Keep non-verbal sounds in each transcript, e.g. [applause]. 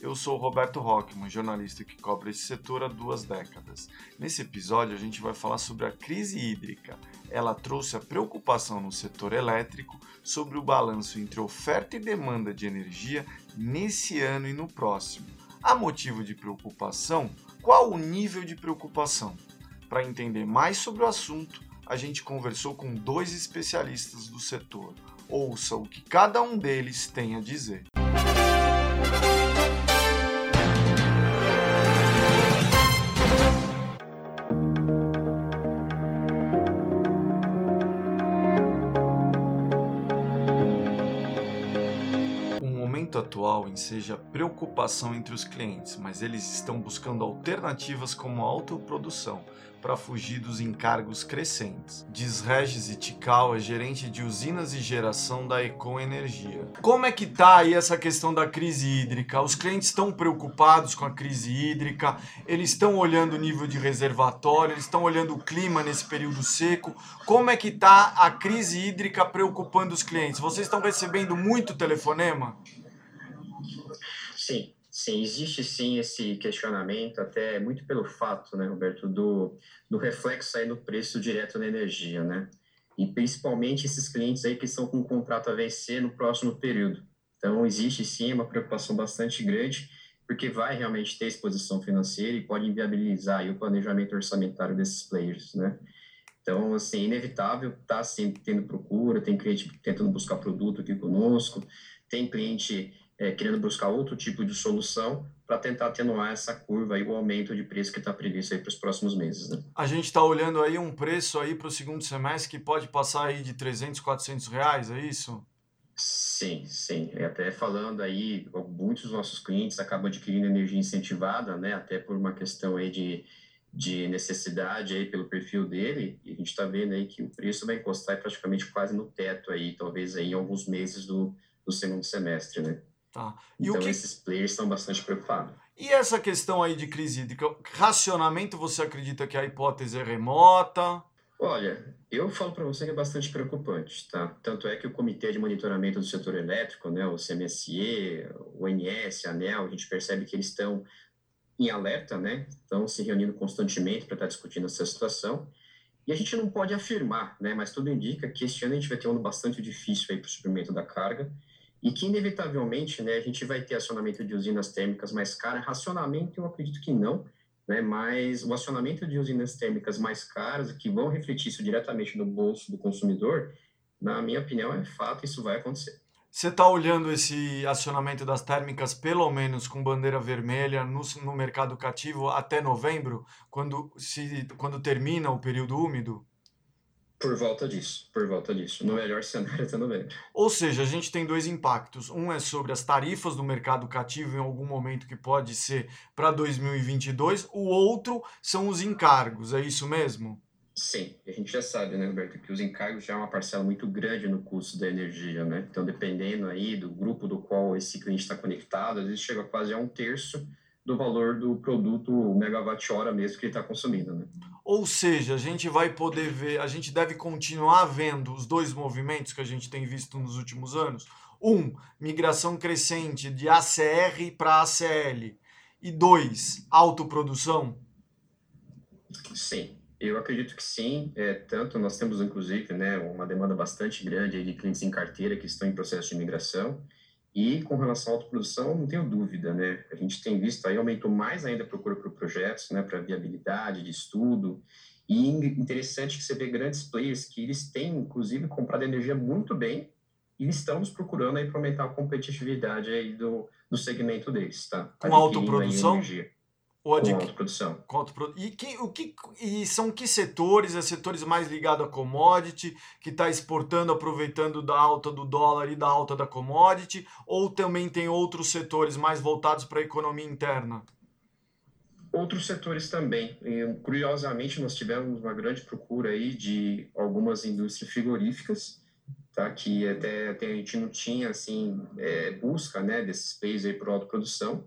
Eu sou Roberto Rockman, jornalista que cobre esse setor há duas décadas. Nesse episódio, a gente vai falar sobre a crise hídrica. Ela trouxe a preocupação no setor elétrico sobre o balanço entre oferta e demanda de energia nesse ano e no próximo. Há motivo de preocupação? Qual o nível de preocupação? Para entender mais sobre o assunto, a gente conversou com dois especialistas do setor. Ouça o que cada um deles tem a dizer. Atual enseja preocupação entre os clientes, mas eles estão buscando alternativas como autoprodução para fugir dos encargos crescentes. Diz Regis Itikal, é gerente de usinas e geração da Econ Energia. Como é que tá aí essa questão da crise hídrica? Os clientes estão preocupados com a crise hídrica, eles estão olhando o nível de reservatório, eles estão olhando o clima nesse período seco. Como é que tá a crise hídrica preocupando os clientes? Vocês estão recebendo muito telefonema? Sim, sim, existe sim esse questionamento, até muito pelo fato, né, Roberto, do, do reflexo aí no preço direto da energia, né? E principalmente esses clientes aí que estão com o contrato a vencer no próximo período. Então, existe sim uma preocupação bastante grande, porque vai realmente ter exposição financeira e pode inviabilizar o planejamento orçamentário desses players, né? Então, assim, inevitável, tá sim tendo procura, tem cliente tentando buscar produto aqui conosco, tem cliente é, querendo buscar outro tipo de solução para tentar atenuar essa curva e o aumento de preço que está previsto aí para os próximos meses. Né? A gente está olhando aí um preço aí para o segundo semestre que pode passar aí de 300, 400 reais, é isso? Sim, sim. E até falando aí, muitos dos nossos clientes acabam adquirindo energia incentivada, né? Até por uma questão aí de, de necessidade aí pelo perfil dele. E a gente está vendo aí que o preço vai encostar praticamente quase no teto aí, talvez aí em alguns meses do, do segundo semestre, né? Tá. E então, que... esses players estão bastante preocupados. E essa questão aí de crise hídrica, racionamento, você acredita que a hipótese é remota? Olha, eu falo para você que é bastante preocupante, tá? Tanto é que o Comitê de Monitoramento do Setor Elétrico, né, o CMSE, o ONS, a ANEL, a gente percebe que eles estão em alerta, né? Estão se reunindo constantemente para estar tá discutindo essa situação. E a gente não pode afirmar, né? Mas tudo indica que este ano a gente vai ter um ano bastante difícil aí para o suprimento da carga e que, inevitavelmente, né, a gente vai ter acionamento de usinas térmicas mais caras. Racionamento, eu acredito que não, né, mas o acionamento de usinas térmicas mais caras, que vão refletir isso diretamente no bolso do consumidor, na minha opinião, é fato, isso vai acontecer. Você está olhando esse acionamento das térmicas, pelo menos com bandeira vermelha, no, no mercado cativo até novembro, quando, se, quando termina o período úmido? Por volta disso, por volta disso. No melhor cenário até novembro. Ou seja, a gente tem dois impactos. Um é sobre as tarifas do mercado cativo em algum momento que pode ser para 2022. O outro são os encargos, é isso mesmo? Sim, a gente já sabe, né, Roberto, que os encargos já é uma parcela muito grande no custo da energia, né? Então, dependendo aí do grupo do qual esse cliente está conectado, às vezes chega quase a um terço do valor do produto megawatt-hora mesmo que ele está consumindo, né? Ou seja, a gente vai poder ver, a gente deve continuar vendo os dois movimentos que a gente tem visto nos últimos anos. Um, migração crescente de ACR para ACL. E dois, autoprodução? Sim, eu acredito que sim. É, tanto nós temos, inclusive, né, uma demanda bastante grande de clientes em carteira que estão em processo de migração. E com relação à autoprodução, não tenho dúvida, né? A gente tem visto aí, aumentou mais ainda a procura por projetos, né, para viabilidade de estudo. E interessante que você vê grandes players que eles têm, inclusive, comprado energia muito bem e estamos procurando aí para aumentar a competitividade aí do, do segmento deles, tá? Com autoprodução? Ou. Com autoprodu... e, que, o que, e são que setores? É setores mais ligados a commodity, que está exportando, aproveitando da alta do dólar e da alta da commodity? Ou também tem outros setores mais voltados para a economia interna? Outros setores também. Curiosamente, nós tivemos uma grande procura aí de algumas indústrias frigoríficas tá? Que até, até a gente não tinha, assim, é, busca, né, desses players aí para autoprodução,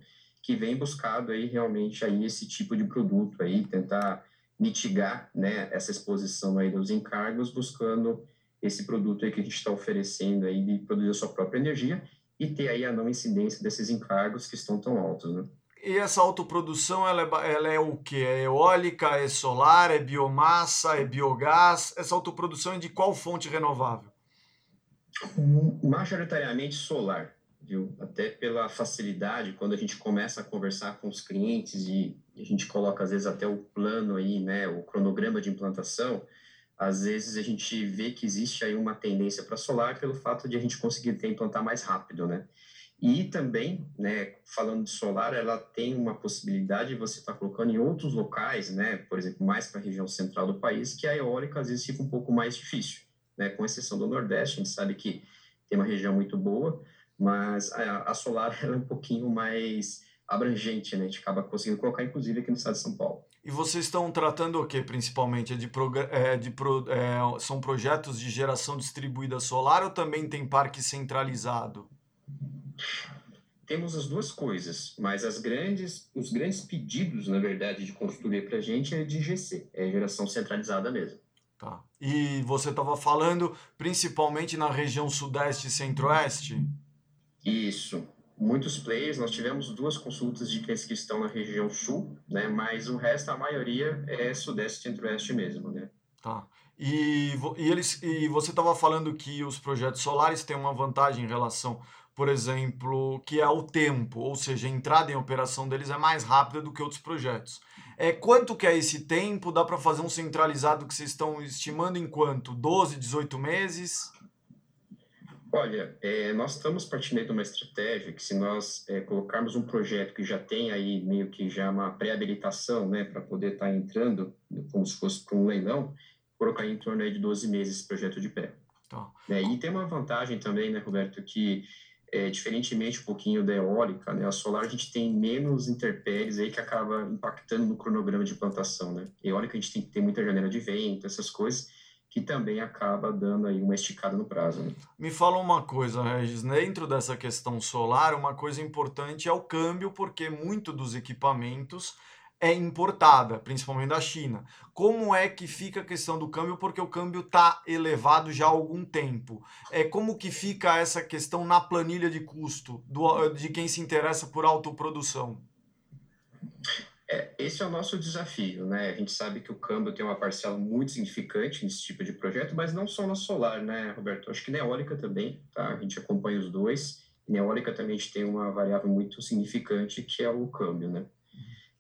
que vem buscado aí realmente aí esse tipo de produto aí, tentar mitigar, né, essa exposição aí dos encargos, buscando esse produto aí que a gente está oferecendo aí de produzir a sua própria energia e ter aí a não incidência desses encargos que estão tão altos, né? E essa autoprodução, ela é, ela é o que? É eólica, é solar, é biomassa, é biogás? Essa autoprodução é de qual fonte renovável? Majoritariamente solar, Até pela facilidade, quando a gente começa a conversar com os clientes e a gente coloca, às vezes, até o plano aí, né, o cronograma de implantação, às vezes a gente vê que existe aí uma tendência para solar pelo fato de a gente conseguir implantar mais rápido, né? E também, né, falando de solar, ela tem uma possibilidade de você estar tá colocando em outros locais, né, por exemplo, mais para a região central do país, que a eólica às vezes fica um pouco mais difícil, né, com exceção do Nordeste, a gente sabe que tem uma região muito boa, mas a, a solar [laughs] é um pouquinho mais abrangente, né, a gente acaba conseguindo colocar, inclusive, aqui no estado de São Paulo. E vocês estão tratando o que, principalmente? É de, é, de pro, é, são projetos de geração distribuída solar ou também tem parque centralizado? Temos as duas coisas, mas as grandes, os grandes pedidos, na verdade, de consultoria para a gente é de GC, é geração centralizada mesmo. Tá. E você estava falando principalmente na região sudeste e centro-oeste? Isso. Muitos players, nós tivemos duas consultas de clientes que estão na região sul, né? Mas o resto, a maioria, é sudeste e centro-oeste mesmo, né? Tá. E, e, eles, e você estava falando que os projetos solares têm uma vantagem em relação por exemplo, que é o tempo, ou seja, a entrada em operação deles é mais rápida do que outros projetos. É, quanto que é esse tempo? Dá para fazer um centralizado que vocês estão estimando em quanto? 12, 18 meses? Olha, é, nós estamos partindo de uma estratégia que se nós é, colocarmos um projeto que já tem aí meio que já uma pré-habilitação, né, para poder estar tá entrando, como se fosse para um leilão, colocar em torno aí de 12 meses esse projeto de pé. Tá. É, e tem uma vantagem também, né, Roberto, que é, diferentemente um pouquinho da eólica, né, a solar a gente tem menos interpéries aí que acaba impactando no cronograma de plantação, né? Eólica a gente tem que ter muita janela de vento, essas coisas, que também acaba dando aí uma esticada no prazo. Né? Me fala uma coisa, Regis, dentro dessa questão solar, uma coisa importante é o câmbio, porque muito dos equipamentos é importada, principalmente da China. Como é que fica a questão do câmbio? Porque o câmbio está elevado já há algum tempo. É como que fica essa questão na planilha de custo do, de quem se interessa por autoprodução? É, esse é o nosso desafio, né? A gente sabe que o câmbio tem uma parcela muito significante nesse tipo de projeto, mas não só na solar, né, Roberto? Acho que na eólica também, tá? A gente acompanha os dois. Na eólica também a gente tem uma variável muito significante que é o câmbio, né?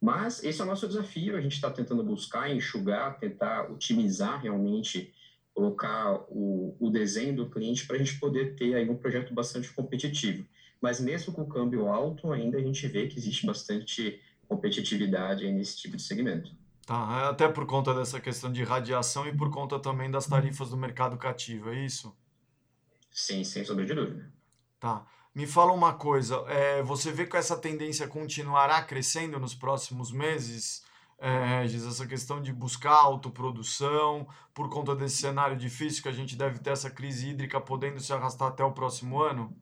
Mas esse é o nosso desafio, a gente está tentando buscar, enxugar, tentar otimizar realmente, colocar o, o desenho do cliente para a gente poder ter aí um projeto bastante competitivo. Mas mesmo com o câmbio alto, ainda a gente vê que existe bastante competitividade nesse tipo de segmento. Tá, é até por conta dessa questão de radiação e por conta também das tarifas do mercado cativo, é isso? Sim, sem sombra de dúvida. Tá. Me fala uma coisa, é, você vê que essa tendência continuará crescendo nos próximos meses, é, Regis, essa questão de buscar autoprodução, por conta desse cenário difícil que a gente deve ter essa crise hídrica podendo se arrastar até o próximo ano?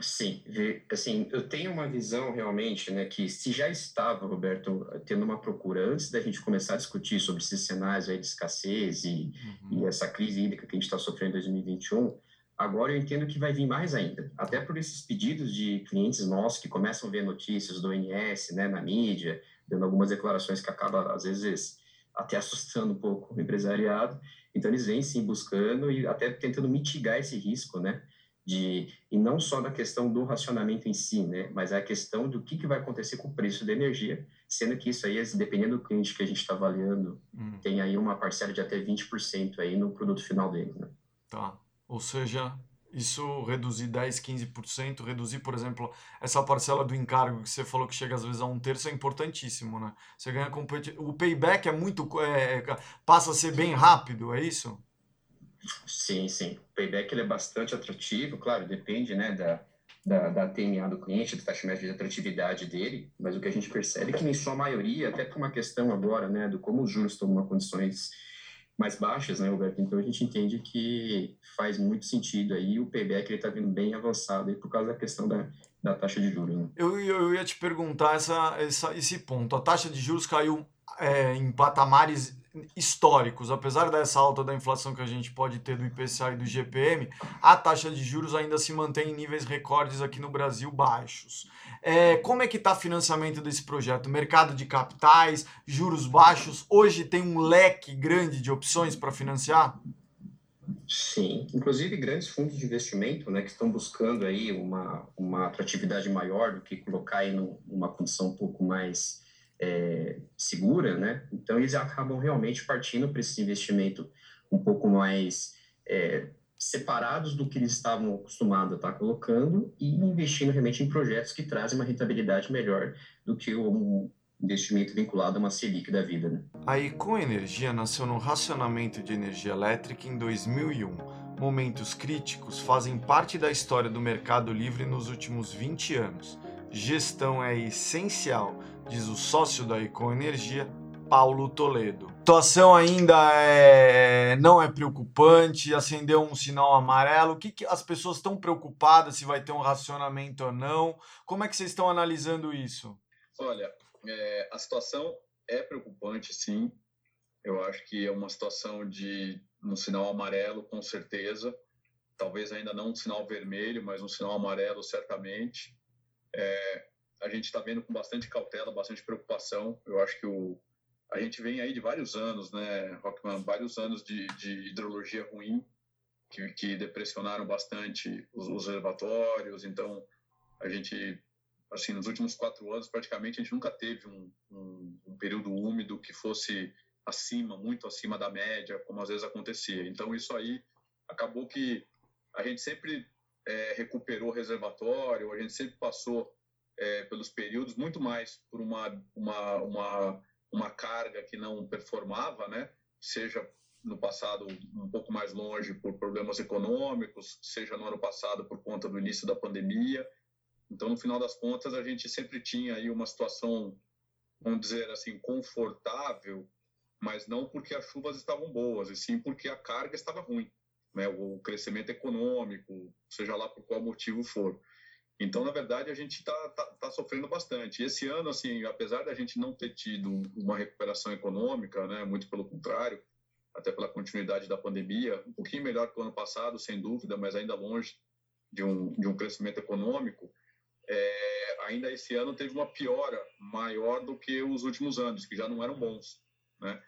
Sim, assim, eu tenho uma visão realmente, né, que se já estava, Roberto, tendo uma procura antes da gente começar a discutir sobre esses cenários aí de escassez e, uhum. e essa crise hídrica que a gente está sofrendo em 2021, Agora eu entendo que vai vir mais ainda, até por esses pedidos de clientes nossos que começam a ver notícias do ONS né, na mídia, dando algumas declarações que acaba às vezes até assustando um pouco o empresariado. Então eles vêm sim buscando e até tentando mitigar esse risco, né? De, e não só na questão do racionamento em si, né? Mas é a questão do que, que vai acontecer com o preço da energia, sendo que isso aí, dependendo do cliente que a gente está avaliando, hum. tem aí uma parcela de até 20% aí no produto final dele, né? Tá. Ou seja, isso reduzir 10, 15%, reduzir, por exemplo, essa parcela do encargo que você falou que chega às vezes a um terço é importantíssimo, né? Você ganha competi... O payback é muito. É, passa a ser bem rápido, é isso? Sim, sim. O payback ele é bastante atrativo, claro, depende né, da, da, da TMA do cliente, da taxa média de atratividade dele, mas o que a gente percebe é que, em sua maioria, até por uma questão agora, né, do como os juros tomam condições mais baixas, né, Roberto? Então a gente entende que faz muito sentido aí o payback ele está vindo bem avançado aí por causa da questão da, da taxa de juros. Né? Eu, eu ia te perguntar essa, essa, esse ponto. A taxa de juros caiu é, em patamares históricos, apesar dessa alta da inflação que a gente pode ter do IPCA e do GPM, a taxa de juros ainda se mantém em níveis recordes aqui no Brasil baixos. É, como é que está o financiamento desse projeto? Mercado de capitais, juros baixos, hoje tem um leque grande de opções para financiar? Sim, inclusive grandes fundos de investimento, né, que estão buscando aí uma, uma atratividade maior do que colocar aí numa condição um pouco mais é, segura, né? Então eles acabam realmente partindo para esse investimento um pouco mais é, separados do que eles estavam acostumados a estar colocando e investindo realmente em projetos que trazem uma rentabilidade melhor do que um investimento vinculado a uma Selic da vida. Né? A Econ Energia nasceu no racionamento de energia elétrica em 2001. Momentos críticos fazem parte da história do mercado livre nos últimos 20 anos. Gestão é essencial diz o sócio da Econ Energia, Paulo Toledo. A situação ainda é, não é preocupante, acendeu um sinal amarelo. O que, que as pessoas estão preocupadas se vai ter um racionamento ou não? Como é que vocês estão analisando isso? Olha, é, a situação é preocupante, sim. Eu acho que é uma situação de um sinal amarelo, com certeza. Talvez ainda não um sinal vermelho, mas um sinal amarelo, certamente. É, a gente está vendo com bastante cautela, bastante preocupação. Eu acho que o, a gente vem aí de vários anos, né, Rockman, vários anos de, de hidrologia ruim, que, que depressionaram bastante os, os reservatórios. Então, a gente, assim, nos últimos quatro anos, praticamente, a gente nunca teve um, um, um período úmido que fosse acima, muito acima da média, como às vezes acontecia. Então, isso aí acabou que a gente sempre é, recuperou reservatório, a gente sempre passou é, pelos períodos, muito mais por uma, uma, uma, uma carga que não performava, né? seja no passado um pouco mais longe por problemas econômicos, seja no ano passado por conta do início da pandemia. Então, no final das contas, a gente sempre tinha aí uma situação, vamos dizer assim, confortável, mas não porque as chuvas estavam boas, e sim porque a carga estava ruim, né? o crescimento econômico, seja lá por qual motivo for. Então, na verdade, a gente está tá, tá sofrendo bastante. Esse ano, assim, apesar da gente não ter tido uma recuperação econômica, né, muito pelo contrário, até pela continuidade da pandemia, um pouquinho melhor que o ano passado, sem dúvida, mas ainda longe de um, de um crescimento econômico, é, ainda esse ano teve uma piora maior do que os últimos anos, que já não eram bons, né?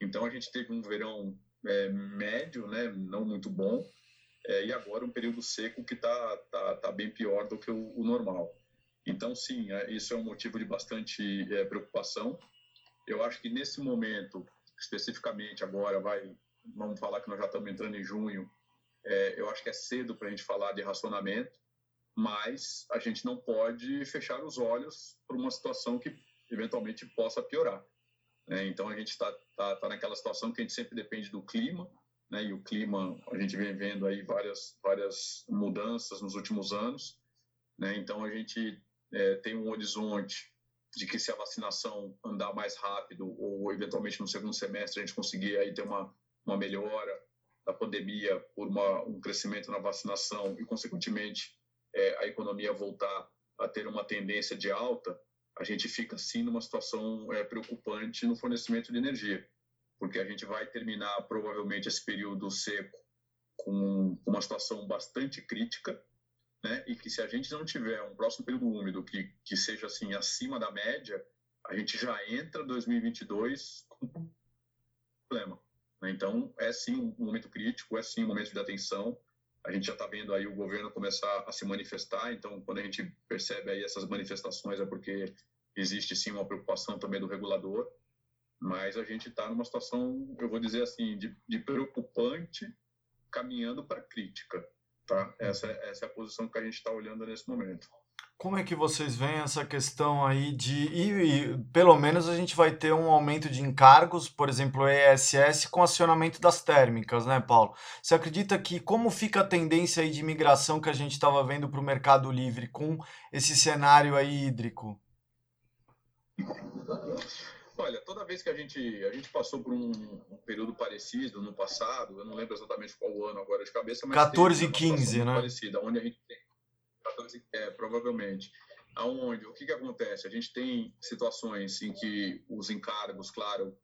Então, a gente teve um verão é, médio, né, não muito bom, é, e agora um período seco que está tá, tá bem pior do que o, o normal. Então, sim, é, isso é um motivo de bastante é, preocupação. Eu acho que nesse momento, especificamente agora, vai, vamos falar que nós já estamos entrando em junho, é, eu acho que é cedo para a gente falar de racionamento, mas a gente não pode fechar os olhos para uma situação que eventualmente possa piorar. Né? Então, a gente está tá, tá naquela situação que a gente sempre depende do clima, né, e o clima, a gente vem vendo aí várias, várias mudanças nos últimos anos, né, então a gente é, tem um horizonte de que se a vacinação andar mais rápido ou eventualmente no segundo semestre a gente conseguir aí ter uma, uma melhora da pandemia por uma, um crescimento na vacinação e consequentemente é, a economia voltar a ter uma tendência de alta, a gente fica sim numa situação é, preocupante no fornecimento de energia porque a gente vai terminar provavelmente esse período seco com uma situação bastante crítica, né? E que se a gente não tiver um próximo período úmido que, que seja assim acima da média, a gente já entra 2022 com problema. Né? Então é sim um momento crítico, é sim um momento de atenção. A gente já está vendo aí o governo começar a se manifestar. Então quando a gente percebe aí essas manifestações é porque existe sim uma preocupação também do regulador mas a gente está numa situação, eu vou dizer assim, de, de preocupante, caminhando para crítica. Tá? Essa, essa é a posição que a gente está olhando nesse momento. Como é que vocês veem essa questão aí de. E, e, pelo menos a gente vai ter um aumento de encargos, por exemplo, ESS, com acionamento das térmicas, né, Paulo? Você acredita que como fica a tendência aí de migração que a gente estava vendo para o Mercado Livre com esse cenário aí hídrico? Vez que a gente, a gente passou por um, um período parecido no passado, eu não lembro exatamente qual ano agora de cabeça, mas 14 e 15, né? Parecida, onde a gente tem 14, é, provavelmente. Aonde, o que que acontece? A gente tem situações em que os encargos, claro,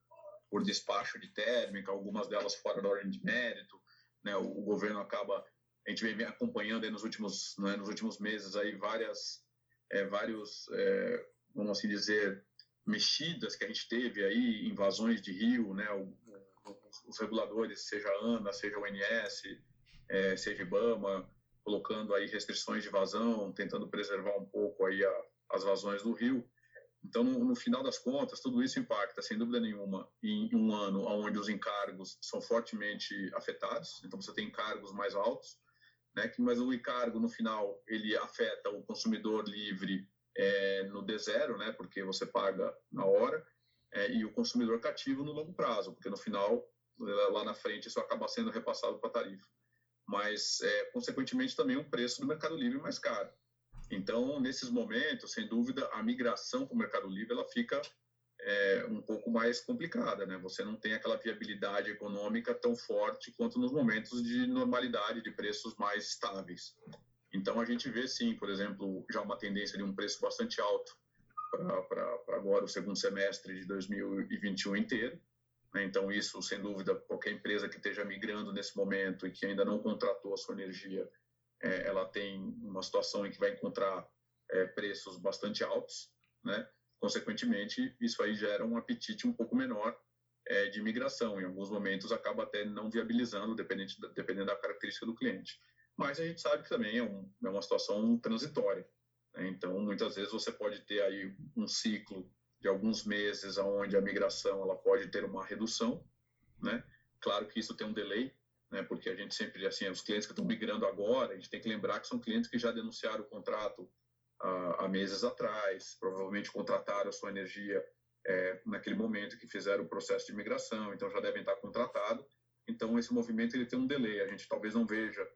por despacho de térmica, algumas delas fora da ordem de mérito, né? O, o governo acaba, a gente vem acompanhando nos últimos, né, nos últimos meses aí várias, é, vários, é, vamos assim dizer, mexidas que a gente teve aí, invasões de rio, né, o, os reguladores, seja a ANA, seja o ONS, é, seja IBAMA, colocando aí restrições de vazão, tentando preservar um pouco aí a, as vazões do rio. Então, no, no, final das contas, tudo isso impacta, sem dúvida nenhuma, em um ano onde os encargos são fortemente afetados. Então, você tem encargos mais altos, né? Mas o encargo, no final, ele afeta o consumidor livre é, no D0, né, porque você paga na hora, é, e o consumidor cativo no longo prazo, porque no final, lá na frente, isso acaba sendo repassado para a tarifa. Mas, é, consequentemente, também o preço do Mercado Livre mais caro. Então, nesses momentos, sem dúvida, a migração para o Mercado Livre ela fica é, um pouco mais complicada, né? Você não tem aquela viabilidade econômica tão forte quanto nos momentos de normalidade, de preços mais estáveis. Então, a gente vê, sim, por exemplo, já uma tendência de um preço bastante alto para agora, o segundo semestre de 2021 inteiro. Né? Então, isso, sem dúvida, qualquer empresa que esteja migrando nesse momento e que ainda não contratou a sua energia, é, ela tem uma situação em que vai encontrar é, preços bastante altos, né? Consequentemente, isso aí gera um apetite um pouco menor é, de migração. Em alguns momentos, acaba até não viabilizando, dependendo, dependendo da característica do cliente mas a gente sabe que também é, um, é uma situação transitória. Né? Então, muitas vezes você pode ter aí um ciclo de alguns meses onde a migração ela pode ter uma redução, né? Claro que isso tem um delay, né? Porque a gente sempre, assim, os clientes que estão migrando agora, a gente tem que lembrar que são clientes que já denunciaram o contrato há, há meses atrás, provavelmente contrataram a sua energia é, naquele momento que fizeram o processo de migração, então já devem estar contratados. Então, esse movimento ele tem um delay. A gente talvez não veja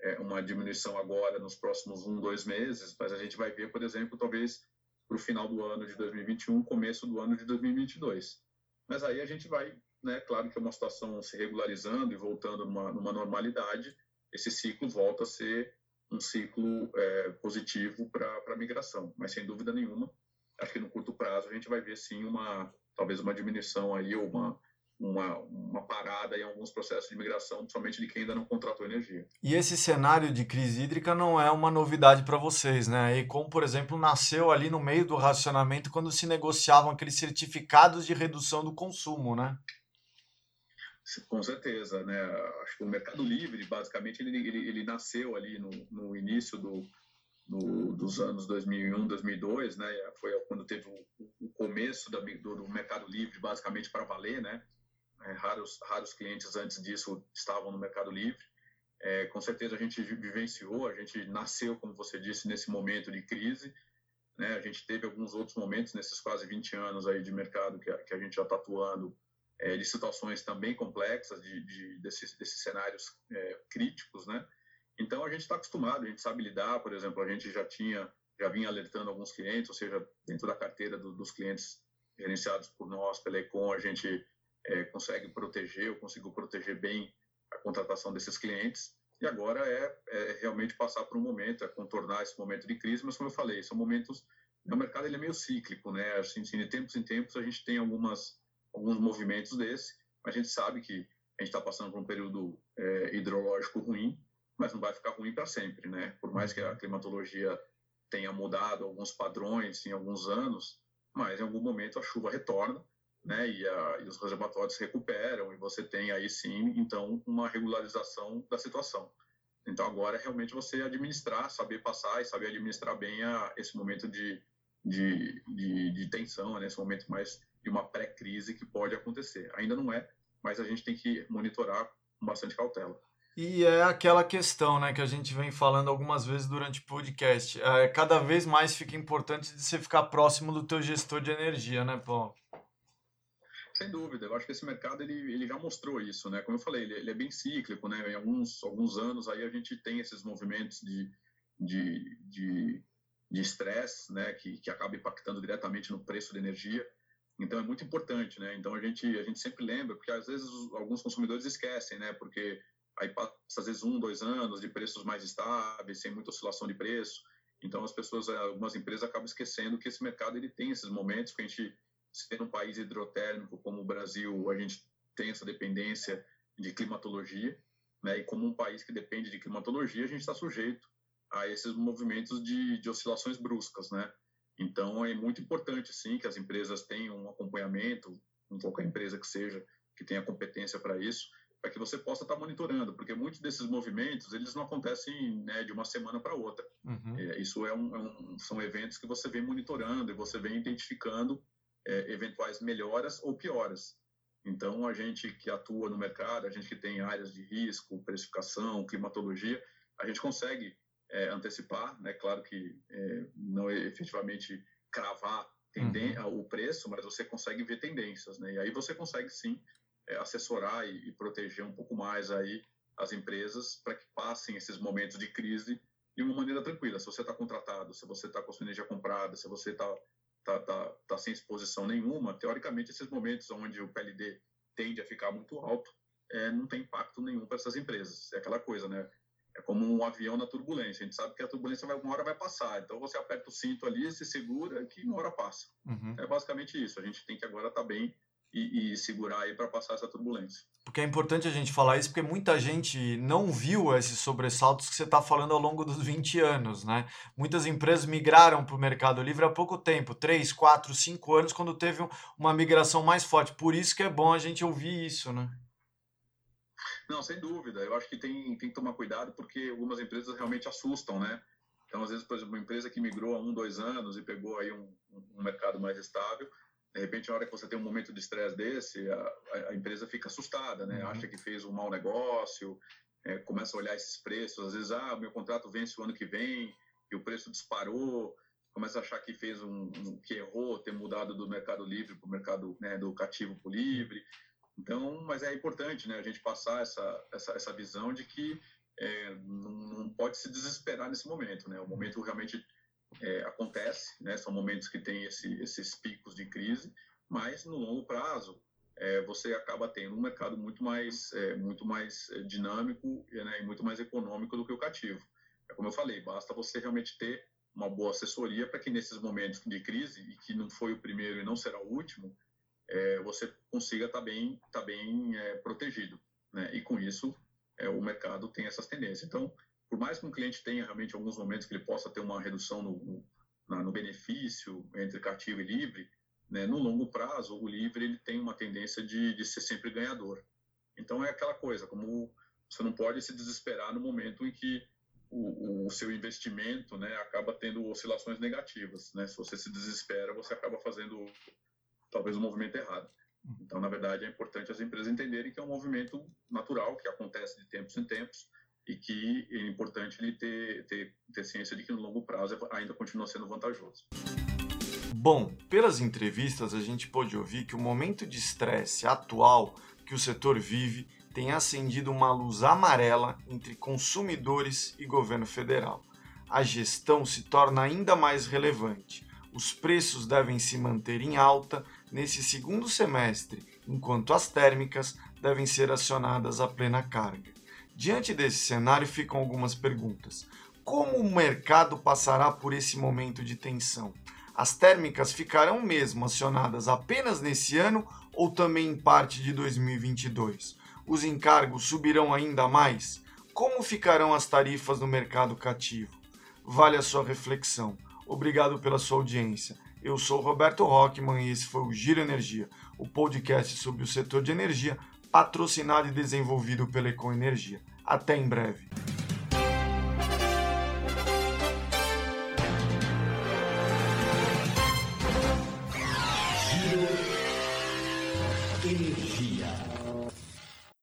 é, uma diminuição agora nos próximos um, dois meses, mas a gente vai ver, por exemplo, talvez para o final do ano de 2021, começo do ano de 2022. Mas aí a gente vai, né, claro que é uma situação se regularizando e voltando numa, numa normalidade, esse ciclo volta a ser um ciclo é, positivo para a migração. Mas sem dúvida nenhuma, acho que no curto prazo a gente vai ver sim uma talvez uma diminuição aí ou uma uma, uma parada em alguns processos de migração, principalmente de quem ainda não contratou energia. E esse cenário de crise hídrica não é uma novidade para vocês, né? E como, por exemplo, nasceu ali no meio do racionamento quando se negociavam aqueles certificados de redução do consumo, né? Com certeza, né? Acho que o Mercado Livre, basicamente, ele, ele, ele nasceu ali no, no início do, do, dos anos 2001, 2002, né? Foi quando teve o, o começo do, do Mercado Livre, basicamente para valer, né? É, raros, raros clientes antes disso estavam no Mercado Livre. É, com certeza a gente vivenciou, a gente nasceu, como você disse, nesse momento de crise. Né? A gente teve alguns outros momentos nesses quase 20 anos aí de mercado que a, que a gente já está atuando, é, de situações também complexas, de, de desses, desses, cenários é, críticos, né? Então a gente está acostumado, a gente sabe lidar, por exemplo, a gente já tinha, já vinha alertando alguns clientes, ou seja, dentro da carteira do, dos clientes gerenciados por nós, pela Econ, a gente é, consegue proteger, ou conseguiu proteger bem a contratação desses clientes. E agora é, é, realmente passar por um momento, é contornar esse momento de crise, mas como eu falei, são momentos, né, o mercado ele é meio cíclico, né? Assim, assim, de tempos em tempos a gente tem algumas, alguns movimentos desse, a gente sabe que a gente está passando por um período é, hidrológico ruim, mas não vai ficar ruim para sempre, né? Por mais que a climatologia tenha mudado alguns padrões em alguns anos, mas em algum momento a chuva retorna né, e, a, e os reservatórios recuperam, e você tem aí sim, então, uma regularização da situação. Então, agora é realmente você administrar, saber passar e saber administrar bem a, esse momento de, de, de, de tensão, né, esse momento mais de uma pré-crise que pode acontecer. Ainda não é, mas a gente tem que monitorar com bastante cautela. E é aquela questão, né, que a gente vem falando algumas vezes durante o podcast. É, cada vez mais fica importante de você ficar próximo do teu gestor de energia, né, Paulo? Sem dúvida, eu acho que esse mercado ele, ele já mostrou isso, né? Como eu falei, ele, ele é bem cíclico, né? Em alguns, alguns anos aí a gente tem esses movimentos de de estresse, de, de né? Que, que acaba impactando diretamente no preço da energia. Então é muito importante, né? Então a gente a gente sempre lembra, porque às vezes alguns consumidores esquecem, né? Porque aí passa às vezes um, dois anos de preços mais estáveis, sem muita oscilação de preço. Então as pessoas, algumas empresas acabam esquecendo que esse mercado ele tem esses momentos que a gente, se um país hidrotérmico como o Brasil, a gente tem essa dependência de climatologia, né? E como um país que depende de climatologia, a gente está sujeito a esses movimentos de, de oscilações bruscas, né? Então, é muito importante, sim, que as empresas tenham um acompanhamento, em qualquer empresa que seja, que tenha competência para isso, para que você possa estar monitorando, porque muitos desses movimentos, eles não acontecem né, de uma semana para outra. Uhum. É, isso é um, é um, são eventos que você vem monitorando e você vem identificando é, eventuais melhoras ou pioras. Então, a gente que atua no mercado, a gente que tem áreas de risco, precificação, climatologia, a gente consegue é, antecipar, né? Claro que é, não é efetivamente cravar uhum. o preço, mas você consegue ver tendências, né? E aí você consegue sim é, assessorar e, e, proteger um pouco mais aí as empresas para que passem esses momentos de crise de uma maneira tranquila. Se você está contratado, se você está com a sua energia comprada, se você está tá, tá, tá sem exposição nenhuma, teoricamente esses momentos onde o PLD tende a ficar muito alto, é, não tem impacto nenhum para essas empresas. É aquela coisa, né? É como um avião na turbulência. A gente sabe que a turbulência vai, uma hora vai passar. Então você aperta o cinto ali, se segura, que uma hora passa. Uhum. É basicamente isso. A gente tem que agora estar tá bem e, e, segurar aí para passar essa turbulência. Porque é importante a gente falar isso, porque muita gente não viu esses sobressaltos que você está falando ao longo dos 20 anos, né? Muitas empresas migraram para o Mercado Livre há pouco tempo, 3, 4, 5 anos, quando teve uma migração mais forte. Por isso que é bom a gente ouvir isso, né? Não, sem dúvida. Eu acho que tem, tem que tomar cuidado porque algumas empresas realmente assustam, né? Então, às vezes, por exemplo, uma empresa que migrou há um, dois anos e pegou aí um, um mercado mais estável, de repente, na hora que você tem um momento de estresse desse, a, a, empresa fica assustada, né? Uhum. Acha que fez um mau negócio, é, começa a olhar esses preços. Às vezes, ah, meu contrato vence o ano que vem e o preço disparou. Começa a achar que fez um, um que errou, ter mudado do mercado livre para o mercado né, do cativo para o livre. Então, mas é importante, né, a gente passar essa, essa, essa visão de que é, não, não, pode se desesperar nesse momento, né? O momento realmente é, acontece, né? São momentos que tem esse, esses picos de crise, mas no longo prazo é, você acaba tendo um mercado muito mais, é, muito mais é, dinâmico né, e muito mais econômico do que o cativo. É como eu falei, basta você realmente ter uma boa assessoria para que nesses momentos de crise, e que não foi o primeiro e não será o último, é, você consiga estar tá bem, tá bem é, protegido. Né? E com isso, é, o mercado tem essas tendências. Então, por mais que um cliente tenha realmente alguns momentos que ele possa ter uma redução no, no, no benefício entre cativo e livre, né? no longo prazo, o livre ele tem uma tendência de, de ser sempre ganhador. Então, é aquela coisa, como você não pode se desesperar no momento em que o, o, seu investimento né, acaba tendo oscilações negativas. Né? Se você se desespera, você acaba fazendo talvez um movimento errado. Uhum. Então, na verdade, é importante as empresas entenderem que é um movimento natural, que acontece de tempos em tempos, e que é importante ele ter, ter, ter ciência de que no longo prazo ainda continua sendo vantajoso. Bom, pelas entrevistas a gente pôde ouvir que o momento de estresse atual que o setor vive tem acendido uma luz amarela entre consumidores e governo federal. A gestão se torna ainda mais relevante. Os preços devem se manter em alta nesse segundo semestre, enquanto as térmicas devem ser acionadas a plena carga. Diante desse cenário ficam algumas perguntas. Como o mercado passará por esse momento de tensão? As térmicas ficarão mesmo acionadas apenas nesse ano ou também em parte de 2022? Os encargos subirão ainda mais? Como ficarão as tarifas no mercado cativo? Vale a sua reflexão. Obrigado pela sua audiência. Eu sou Roberto Rockman e esse foi o Giro Energia, o podcast sobre o setor de energia, patrocinado e desenvolvido pela Ecoenergia. Até em breve.